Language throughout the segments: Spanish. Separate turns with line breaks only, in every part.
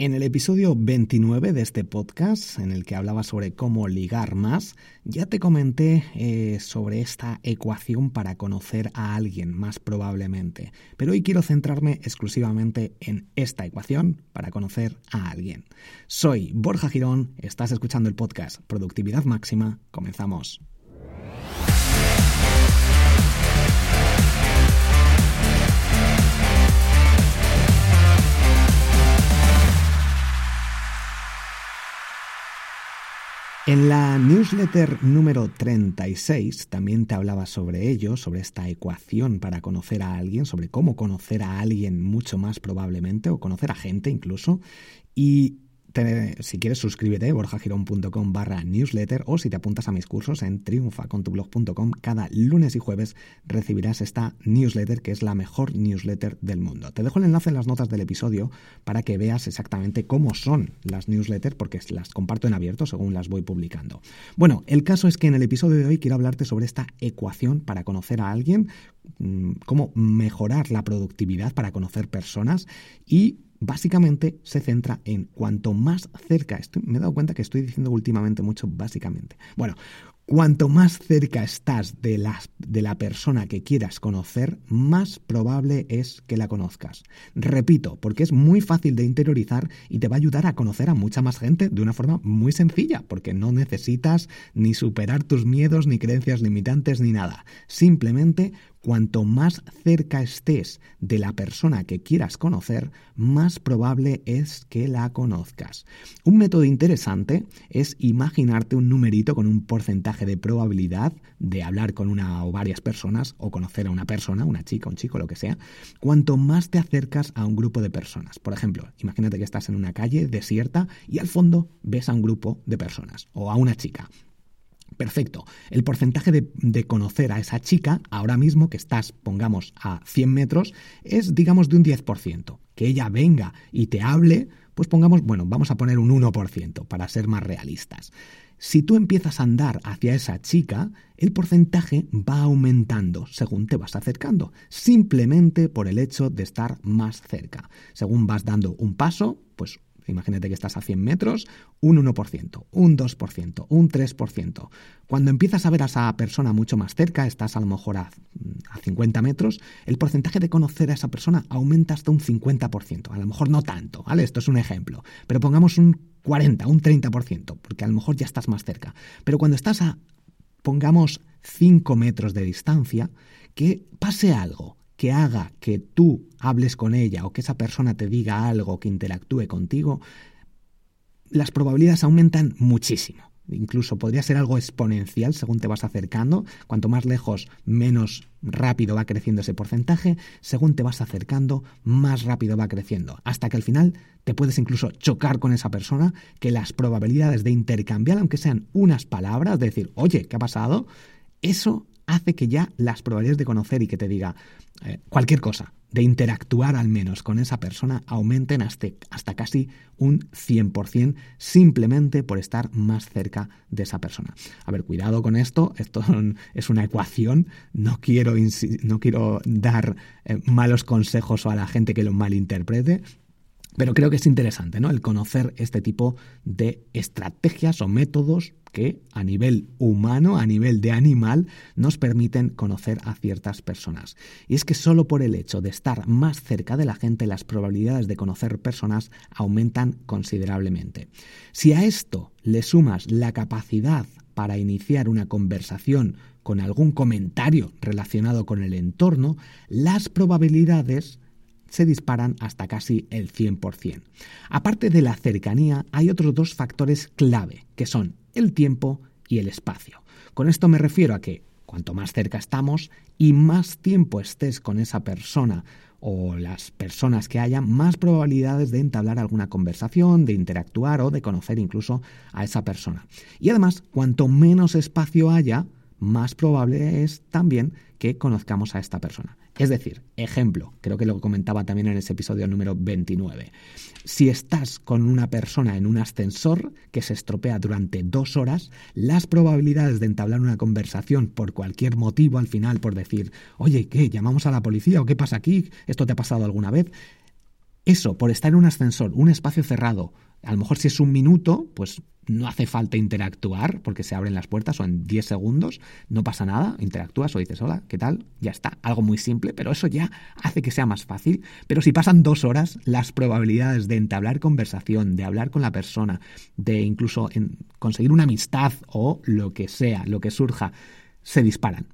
En el episodio 29 de este podcast, en el que hablaba sobre cómo ligar más, ya te comenté eh, sobre esta ecuación para conocer a alguien más probablemente. Pero hoy quiero centrarme exclusivamente en esta ecuación para conocer a alguien. Soy Borja Girón, estás escuchando el podcast Productividad Máxima, comenzamos. En la newsletter número 36 también te hablaba sobre ello, sobre esta ecuación para conocer a alguien, sobre cómo conocer a alguien mucho más probablemente, o conocer a gente incluso, y si quieres suscríbete borjagirón.com barra newsletter o si te apuntas a mis cursos en triunfacontublog.com cada lunes y jueves recibirás esta newsletter que es la mejor newsletter del mundo. Te dejo el enlace en las notas del episodio para que veas exactamente cómo son las newsletters porque las comparto en abierto según las voy publicando. Bueno, el caso es que en el episodio de hoy quiero hablarte sobre esta ecuación para conocer a alguien, mm, cómo mejorar la productividad para conocer personas y básicamente se centra en cuanto más cerca, estoy, me he dado cuenta que estoy diciendo últimamente mucho básicamente. Bueno, Cuanto más cerca estás de la, de la, persona que quieras conocer, más probable es que la conozcas. Repito, porque es muy fácil de interiorizar y te va a ayudar a conocer a mucha más gente de una forma muy sencilla, porque no necesitas ni superar tus miedos, ni creencias limitantes, ni nada. Simplemente Cuanto más cerca estés de la persona que quieras conocer, más probable es que la conozcas. Un método interesante es imaginarte un numerito con un porcentaje de probabilidad de hablar con una o varias personas o conocer a una persona, una chica, un chico, lo que sea, cuanto más te acercas a un grupo de personas. Por ejemplo, imagínate que estás en una calle desierta y al fondo ves a un grupo de personas o a una chica Perfecto. El porcentaje de, conocer a esa chica, ahora mismo que estás, pongamos, a 100 metros, es, digamos, de un 10%. Que ella venga y te hable, pues pongamos, bueno, vamos a poner un 1% para ser más realistas. Si tú empiezas a andar hacia esa chica, el porcentaje va aumentando según te vas acercando, simplemente por el hecho de estar más cerca. Según vas dando un paso, pues Imagínate que estás a 100 metros, un 1%, un 2%, un 3%. Cuando empiezas a ver a esa persona mucho más cerca, estás a lo mejor a, 50 metros, el porcentaje de conocer a esa persona aumenta hasta un 50%. A lo mejor no tanto, ¿vale? Esto es un ejemplo. Pero pongamos un 40, un 30%, porque a lo mejor ya estás más cerca. Pero cuando estás a, pongamos, 5 metros de distancia, que pase algo que haga que tú hables con ella o que esa persona te diga algo, que interactúe contigo, las probabilidades aumentan muchísimo. Incluso podría ser algo exponencial según te vas acercando. Cuanto más lejos, menos rápido va creciendo ese porcentaje. Según te vas acercando, más rápido va creciendo. Hasta que al final te puedes incluso chocar con esa persona, que las probabilidades de intercambiar, aunque sean unas palabras, de decir, oye, ¿qué ha pasado? Eso hace que ya las probabilidades de conocer y que te diga eh, cualquier cosa, de interactuar al menos con esa persona, aumenten hasta, hasta casi un 100% simplemente por estar más cerca de esa persona. A ver, cuidado con esto, esto es una ecuación, no quiero, no quiero dar eh, malos consejos a la gente que lo malinterprete, Pero creo que es interesante, ¿no? El conocer este tipo de estrategias o métodos que a nivel humano, a nivel de animal, nos permiten conocer a ciertas personas. Y es que solo por el hecho de estar más cerca de la gente, las probabilidades de conocer personas aumentan considerablemente. Si a esto le sumas la capacidad para iniciar una conversación con algún comentario relacionado con el entorno, las probabilidades se disparan hasta casi el 100%. Aparte de la cercanía, hay otros dos factores clave, que son el tiempo y el espacio. Con esto me refiero a que cuanto más cerca estamos y más tiempo estés con esa persona o las personas que haya, más probabilidades de entablar alguna conversación, de interactuar o de conocer incluso a esa persona. Y además, cuanto menos espacio haya, más probable es también que conozcamos a esta persona. Es decir, ejemplo, creo que lo comentaba también en ese episodio número 29. Si estás con una persona en un ascensor que se estropea durante dos horas, las probabilidades de entablar una conversación por cualquier motivo al final, por decir, oye, ¿qué? ¿Llamamos a la policía o qué pasa aquí? ¿Esto te ha pasado alguna vez? Eso, por estar en un ascensor, un espacio cerrado, a lo mejor si es un minuto, pues no hace falta interactuar porque se abren las puertas o en 10 segundos no pasa nada, interactúas o dices hola, ¿qué tal? Ya está, algo muy simple, pero eso ya hace que sea más fácil. Pero si pasan dos horas, las probabilidades de entablar conversación, de hablar con la persona, de incluso en conseguir una amistad o lo que sea, lo que surja, se disparan.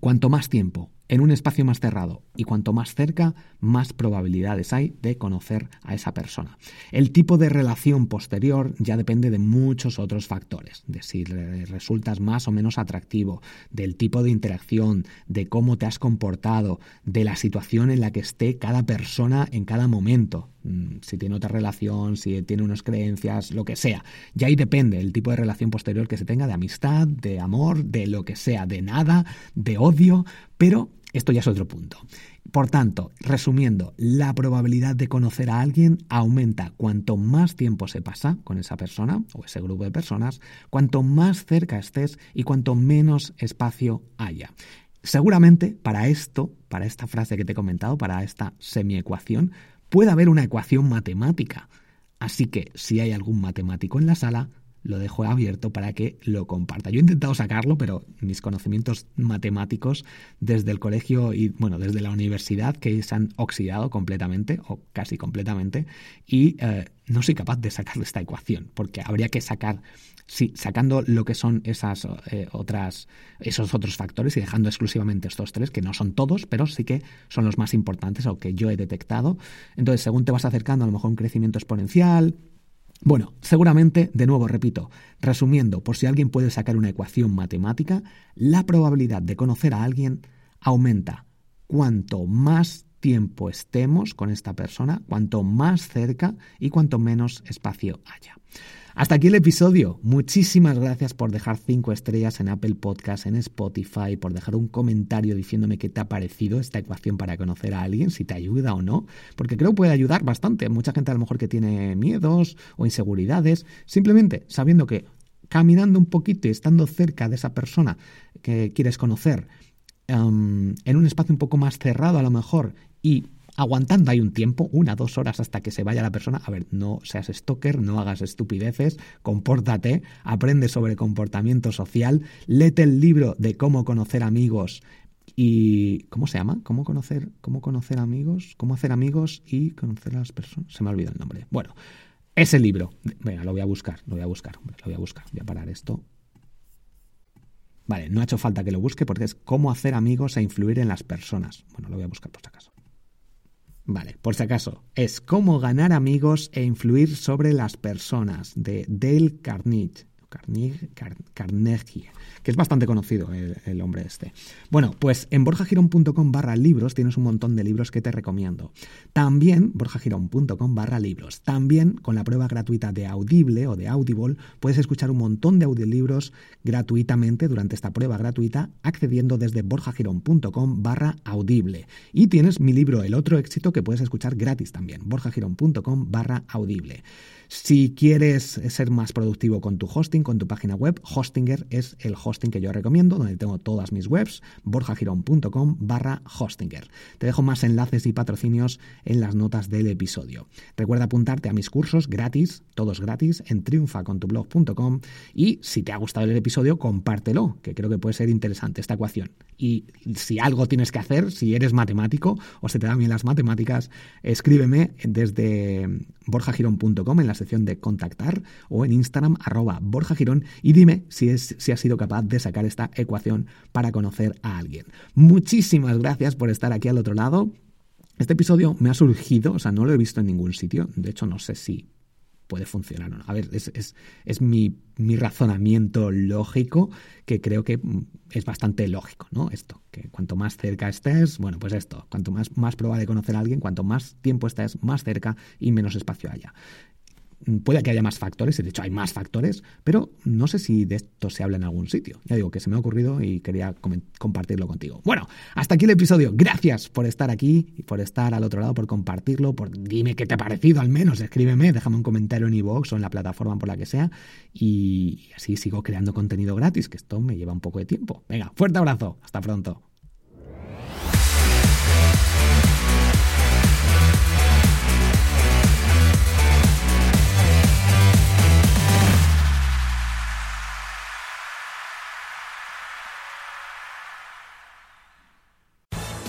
Cuanto más tiempo en un espacio más cerrado y cuanto más cerca, más probabilidades hay de conocer a esa persona. El tipo de relación posterior ya depende de muchos otros factores, de si resultas más o menos atractivo, del tipo de interacción, de cómo te has comportado, de la situación en la que esté cada persona en cada momento, mm, si tiene otra relación, si tiene unas creencias, lo que sea. Ya ahí depende el tipo de relación posterior que se tenga, de amistad, de amor, de lo que sea, de nada, de odio, pero esto ya es otro punto. Por tanto, resumiendo, la probabilidad de conocer a alguien aumenta cuanto más tiempo se pasa con esa persona o ese grupo de personas, cuanto más cerca estés y cuanto menos espacio haya. Seguramente para esto, para esta frase que te he comentado, para esta semiecuación, puede haber una ecuación matemática. Así que si hay algún matemático en la sala, lo dejo abierto para que lo comparta. Yo he intentado sacarlo, pero mis conocimientos matemáticos desde el colegio y, bueno, desde la universidad que se han oxidado completamente o casi completamente y eh, no soy capaz de sacar esta ecuación porque habría que sacar, sí, sacando lo que son esas eh, otras, esos otros factores y dejando exclusivamente estos tres, que no son todos, pero sí que son los más importantes o que yo he detectado. Entonces, según te vas acercando a lo mejor un crecimiento exponencial, bueno, seguramente, de nuevo repito, resumiendo, por si alguien puede sacar una ecuación matemática, la probabilidad de conocer a alguien aumenta. Cuanto más tiempo estemos con esta persona, cuanto más cerca y cuanto menos espacio haya. Hasta aquí el episodio. Muchísimas gracias por dejar cinco estrellas en Apple Podcast, en Spotify, por dejar un comentario diciéndome qué te ha parecido esta ecuación para conocer a alguien, si te ayuda o no, porque creo que puede ayudar bastante. Mucha gente a lo mejor que tiene miedos o inseguridades, simplemente sabiendo que caminando un poquito y estando cerca de esa persona que quieres conocer, em, en un espacio un poco más cerrado a lo mejor y aguantando hay un tiempo, una, dos horas hasta que se vaya la persona. A ver, no seas stalker, no hagas estupideces, compórtate, aprende sobre comportamiento social, léete el libro de cómo conocer amigos y ¿cómo se llama? ¿Cómo conocer, cómo conocer amigos? ¿Cómo hacer amigos y conocer a las personas? Se me ha olvidado el nombre. Bueno, ese libro. Venga, lo voy a buscar, lo voy a buscar, lo voy a buscar. Voy a parar esto. Vale, no ha hecho falta que lo busque porque es cómo hacer amigos e influir en las personas. Bueno, lo voy a buscar por si acaso. Vale, por si acaso, es Cómo ganar amigos e influir sobre las personas de Dale Carnegie. Que es bastante conocido el, hombre este. Bueno, pues en borjagirón.com barra libros tienes un montón de libros que te recomiendo. También, borjagirón.com barra libros. También con la prueba gratuita de Audible o de Audible puedes escuchar un montón de audiolibros gratuitamente durante esta prueba gratuita accediendo desde borjagirón.com barra audible. Y tienes mi libro El otro éxito que puedes escuchar gratis también, borjagirón.com barra audible. Si quieres ser más productivo con tu hosting, con tu página web. Hostinger es el hosting que yo recomiendo, donde tengo todas mis webs, borjagirón.com barra Hostinger. Te dejo más enlaces y patrocinios en las notas del episodio. Recuerda apuntarte a mis cursos gratis, todos gratis, en triunfacontublog.com y si te ha gustado el episodio, compártelo, que creo que puede ser interesante esta ecuación. Y si algo tienes que hacer, si eres matemático o se te dan bien las matemáticas, escríbeme desde borjagirón.com en la sección de contactar o en Instagram arroba borjagirón y dime si, es, si has sido capaz de sacar esta ecuación para conocer a alguien. Muchísimas gracias por estar aquí al otro lado. Este episodio me ha surgido, o sea, no lo he visto en ningún sitio, de hecho no sé si puede funcionar o no. A ver, es, es, es mi, mi, razonamiento lógico que creo que es bastante lógico, ¿no? Esto, que cuanto más cerca estés, bueno, pues esto, cuanto más, más probable de conocer a alguien, cuanto más tiempo estés más cerca y menos espacio haya. Puede que haya más factores, de hecho hay más factores, pero no sé si de esto se habla en algún sitio. Ya digo que se me ha ocurrido y quería compartirlo contigo. Bueno, hasta aquí el episodio. Gracias por estar aquí y por estar al otro lado, por compartirlo, por dime qué te ha parecido al menos, escríbeme, déjame un comentario en iVoox o en la plataforma por la que sea y así sigo creando contenido gratis, que esto me lleva un poco de tiempo. Venga, fuerte abrazo, hasta pronto.